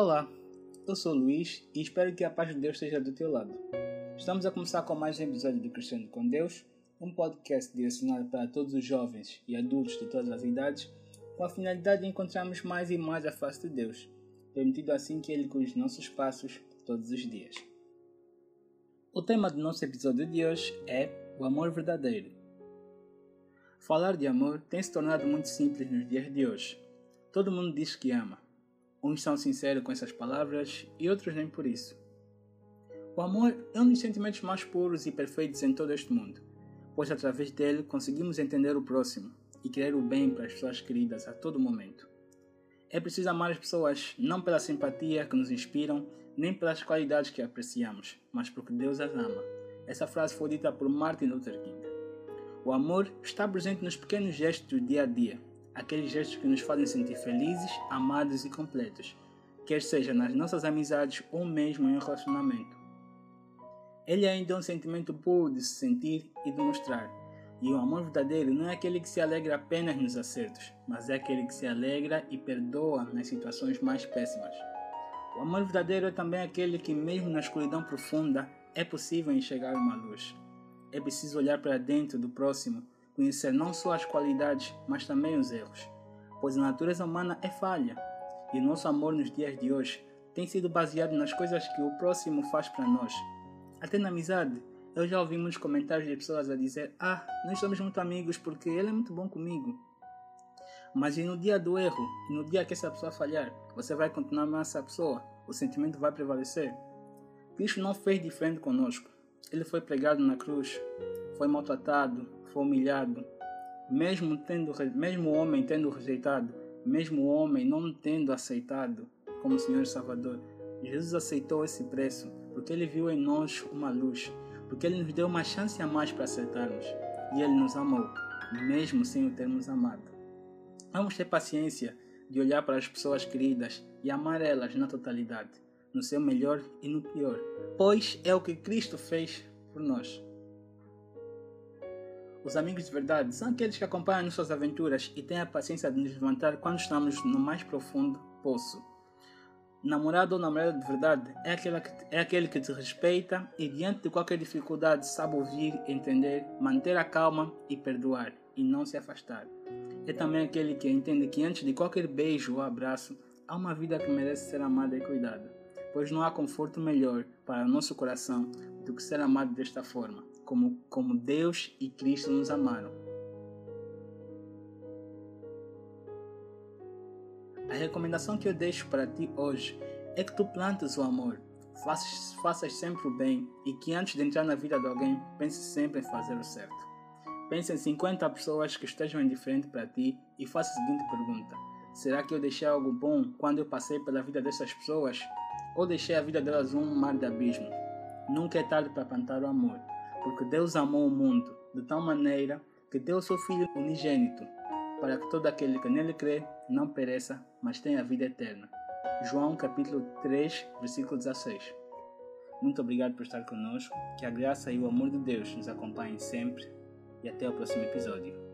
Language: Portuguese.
Olá, eu sou o Luiz e espero que a paz de Deus esteja do teu lado. Estamos a começar com mais um episódio do Cristiano com Deus, um podcast direcionado para todos os jovens e adultos de todas as idades, com a finalidade de encontrarmos mais e mais a face de Deus, permitido assim que Ele cuide nossos passos todos os dias. O tema do nosso episódio de hoje é o amor verdadeiro. Falar de amor tem se tornado muito simples nos dias de hoje. Todo mundo diz que ama. Uns são sinceros com essas palavras e outros nem por isso. O amor é um dos sentimentos mais puros e perfeitos em todo este mundo, pois através dele conseguimos entender o próximo e querer o bem para as pessoas queridas a todo momento. É preciso amar as pessoas não pela simpatia que nos inspiram, nem pelas qualidades que apreciamos, mas porque Deus as ama. Essa frase foi dita por Martin Luther King. O amor está presente nos pequenos gestos do dia a dia, aqueles gestos que nos fazem sentir felizes, amados e completos, quer seja nas nossas amizades ou mesmo em um relacionamento. Ele ainda é um sentimento puro de se sentir e de mostrar. E o amor verdadeiro não é aquele que se alegra apenas nos acertos, mas é aquele que se alegra e perdoa nas situações mais péssimas. O amor verdadeiro é também aquele que, mesmo na escuridão profunda, é possível enxergar uma luz. É preciso olhar para dentro do próximo, conhecer não só as qualidades, mas também os erros, pois a natureza humana é falha e o nosso amor nos dias de hoje tem sido baseado nas coisas que o próximo faz para nós. Até na amizade, eu já ouvi muitos comentários de pessoas a dizer: Ah, nós somos muito amigos porque ele é muito bom comigo. Mas e no dia do erro, no dia que essa pessoa falhar, você vai continuar amando essa pessoa? O sentimento vai prevalecer? Cristo não fez diferente conosco. Ele foi pregado na cruz, foi maltratado, foi humilhado, mesmo tendo mesmo o homem tendo rejeitado, mesmo o homem não tendo aceitado como Senhor e Salvador, Jesus aceitou esse preço porque ele viu em nós uma luz, porque ele nos deu uma chance a mais para aceitarmos e ele nos amou, mesmo sem o termos amado. Vamos ter paciência de olhar para as pessoas queridas e amar elas na totalidade, no seu melhor e no pior, pois é o que Cristo fez por nós. Os amigos de verdade são aqueles que acompanham nossas aventuras e têm a paciência de nos levantar quando estamos no mais profundo poço. Namorado ou namorada de verdade é aquele, que, é aquele que te respeita e, diante de qualquer dificuldade, sabe ouvir, entender, manter a calma e perdoar, e não se afastar. É também aquele que entende que, antes de qualquer beijo ou abraço, há uma vida que merece ser amada e cuidada, pois não há conforto melhor para nosso coração do que ser amado desta forma, como, como Deus e Cristo nos amaram. A recomendação que eu deixo para ti hoje é que tu plantes o amor, faças, faças sempre o bem e que antes de entrar na vida de alguém, pense sempre em fazer o certo. Pense em 50 pessoas que estejam indiferentes para ti e faça a seguinte pergunta: Será que eu deixei algo bom quando eu passei pela vida dessas pessoas? Ou deixei a vida delas um mar de abismo? Nunca é tarde para plantar o amor, porque Deus amou o mundo de tal maneira que deu o seu Filho unigênito, para que todo aquele que nele crê não pereça, mas tenha a vida eterna. João capítulo 3, versículo 16. Muito obrigado por estar conosco, que a graça e o amor de Deus nos acompanhem sempre e até o próximo episódio.